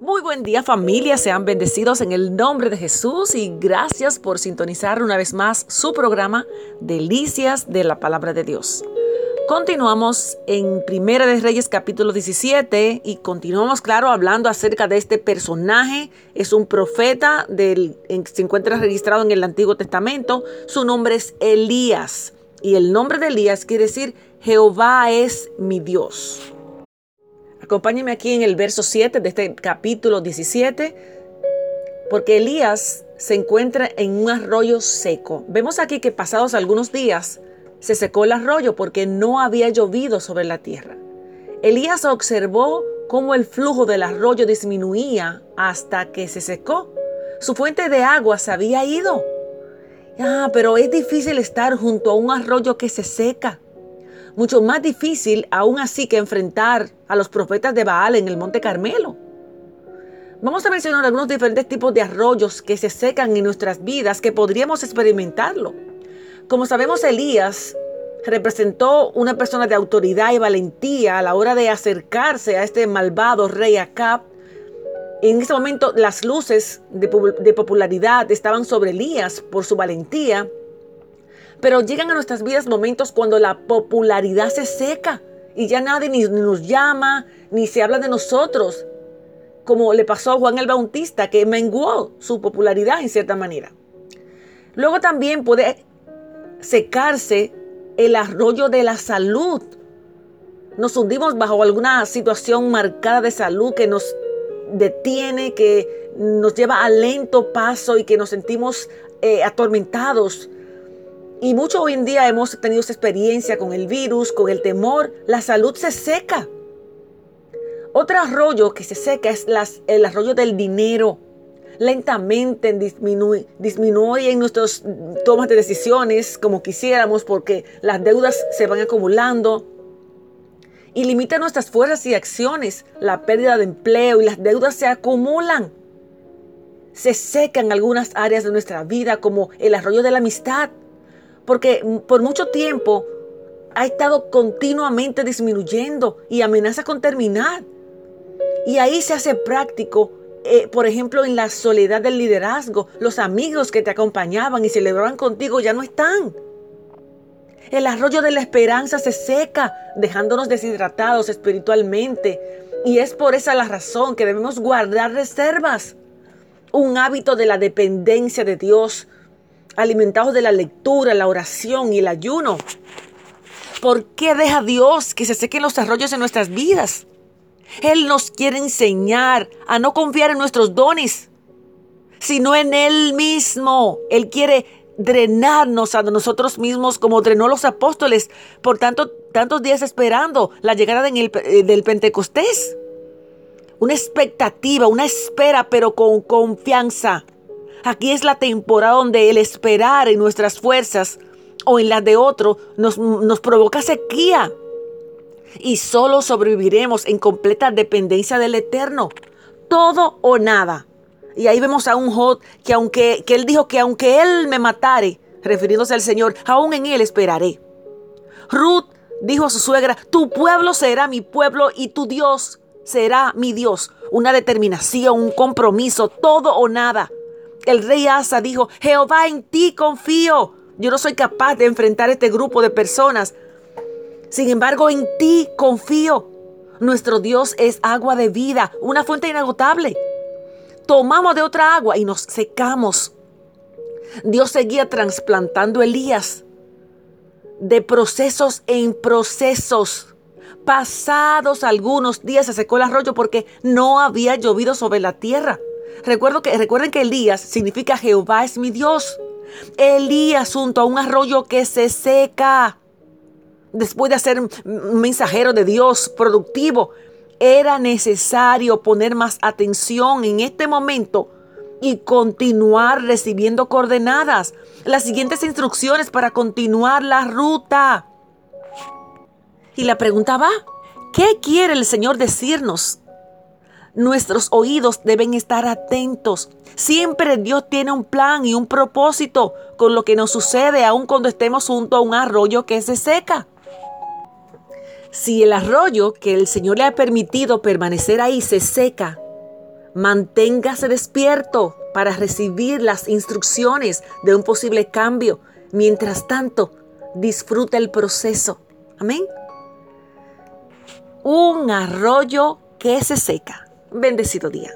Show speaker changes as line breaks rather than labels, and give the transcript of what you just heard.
Muy buen día familia, sean bendecidos en el nombre de Jesús y gracias por sintonizar una vez más su programa Delicias de la Palabra de Dios. Continuamos en Primera de Reyes capítulo 17 y continuamos, claro, hablando acerca de este personaje. Es un profeta, del, se encuentra registrado en el Antiguo Testamento. Su nombre es Elías y el nombre de Elías quiere decir Jehová es mi Dios. Acompáñenme aquí en el verso 7 de este capítulo 17, porque Elías se encuentra en un arroyo seco. Vemos aquí que pasados algunos días se secó el arroyo porque no había llovido sobre la tierra. Elías observó cómo el flujo del arroyo disminuía hasta que se secó. Su fuente de agua se había ido. Ah, pero es difícil estar junto a un arroyo que se seca mucho más difícil aún así que enfrentar a los profetas de Baal en el Monte Carmelo. Vamos a mencionar algunos diferentes tipos de arroyos que se secan en nuestras vidas que podríamos experimentarlo. Como sabemos, Elías representó una persona de autoridad y valentía a la hora de acercarse a este malvado rey Acab. En ese momento las luces de, popularidad estaban sobre Elías por su valentía pero llegan a nuestras vidas momentos cuando la popularidad se seca y ya nadie ni nos llama, ni se habla de nosotros, como le pasó a Juan el Bautista, que menguó su popularidad en cierta manera. Luego también puede secarse el arroyo de la salud. Nos hundimos bajo alguna situación marcada de salud que nos detiene, que nos lleva a lento paso y que nos sentimos eh, atormentados y mucho hoy en día hemos tenido esa experiencia con el virus, con el temor. La salud se seca. Otro arroyo que se seca es el arroyo del dinero. Lentamente disminuye, disminuye en nuestras tomas de decisiones como quisiéramos porque las deudas se van acumulando y limita nuestras fuerzas y acciones. La pérdida de empleo y las deudas se acumulan. Se secan algunas áreas de nuestra vida como el arroyo de la amistad porque por mucho tiempo ha estado continuamente disminuyendo y amenaza con terminar. Y ahí se hace práctico, eh, por ejemplo, en la soledad del liderazgo, los amigos que te acompañaban y celebraban contigo ya no están. El arroyo de la esperanza se seca, dejándonos deshidratados espiritualmente. Y es por esa la razón que debemos guardar reservas. Un hábito de la dependencia de Dios alimentados de la lectura, la oración y el ayuno. ¿Por qué deja Dios que se sequen los arroyos en nuestras vidas? Él nos quiere enseñar a no confiar en nuestros dones, sino en Él mismo. Él quiere drenarnos a nosotros mismos como drenó los apóstoles por tanto, tantos días esperando la llegada eh, del Pentecostés. Una expectativa, una espera, pero con confianza. Aquí es la temporada donde el esperar en nuestras fuerzas o en las de otro nos, nos provoca sequía. Y solo sobreviviremos en completa dependencia del Eterno. Todo o nada. Y ahí vemos a un Jod que aunque que él dijo que aunque él me matare, refiriéndose al Señor, aún en él esperaré. Ruth dijo a su suegra, tu pueblo será mi pueblo y tu Dios será mi Dios. Una determinación, un compromiso, todo o nada. El rey Asa dijo, Jehová en ti confío. Yo no soy capaz de enfrentar este grupo de personas. Sin embargo, en ti confío. Nuestro Dios es agua de vida, una fuente inagotable. Tomamos de otra agua y nos secamos. Dios seguía trasplantando Elías de procesos en procesos. Pasados algunos días se secó el arroyo porque no había llovido sobre la tierra. Recuerdo que, recuerden que Elías significa Jehová es mi Dios. Elías junto a un arroyo que se seca. Después de ser mensajero de Dios productivo, era necesario poner más atención en este momento y continuar recibiendo coordenadas, las siguientes instrucciones para continuar la ruta. Y la pregunta va, ¿qué quiere el Señor decirnos Nuestros oídos deben estar atentos. Siempre Dios tiene un plan y un propósito con lo que nos sucede aun cuando estemos junto a un arroyo que se seca. Si el arroyo que el Señor le ha permitido permanecer ahí se seca, Manténgase despierto para recibir las instrucciones de un posible cambio. Mientras tanto, disfruta el proceso. Amén. Un arroyo que se seca. Bendecido día.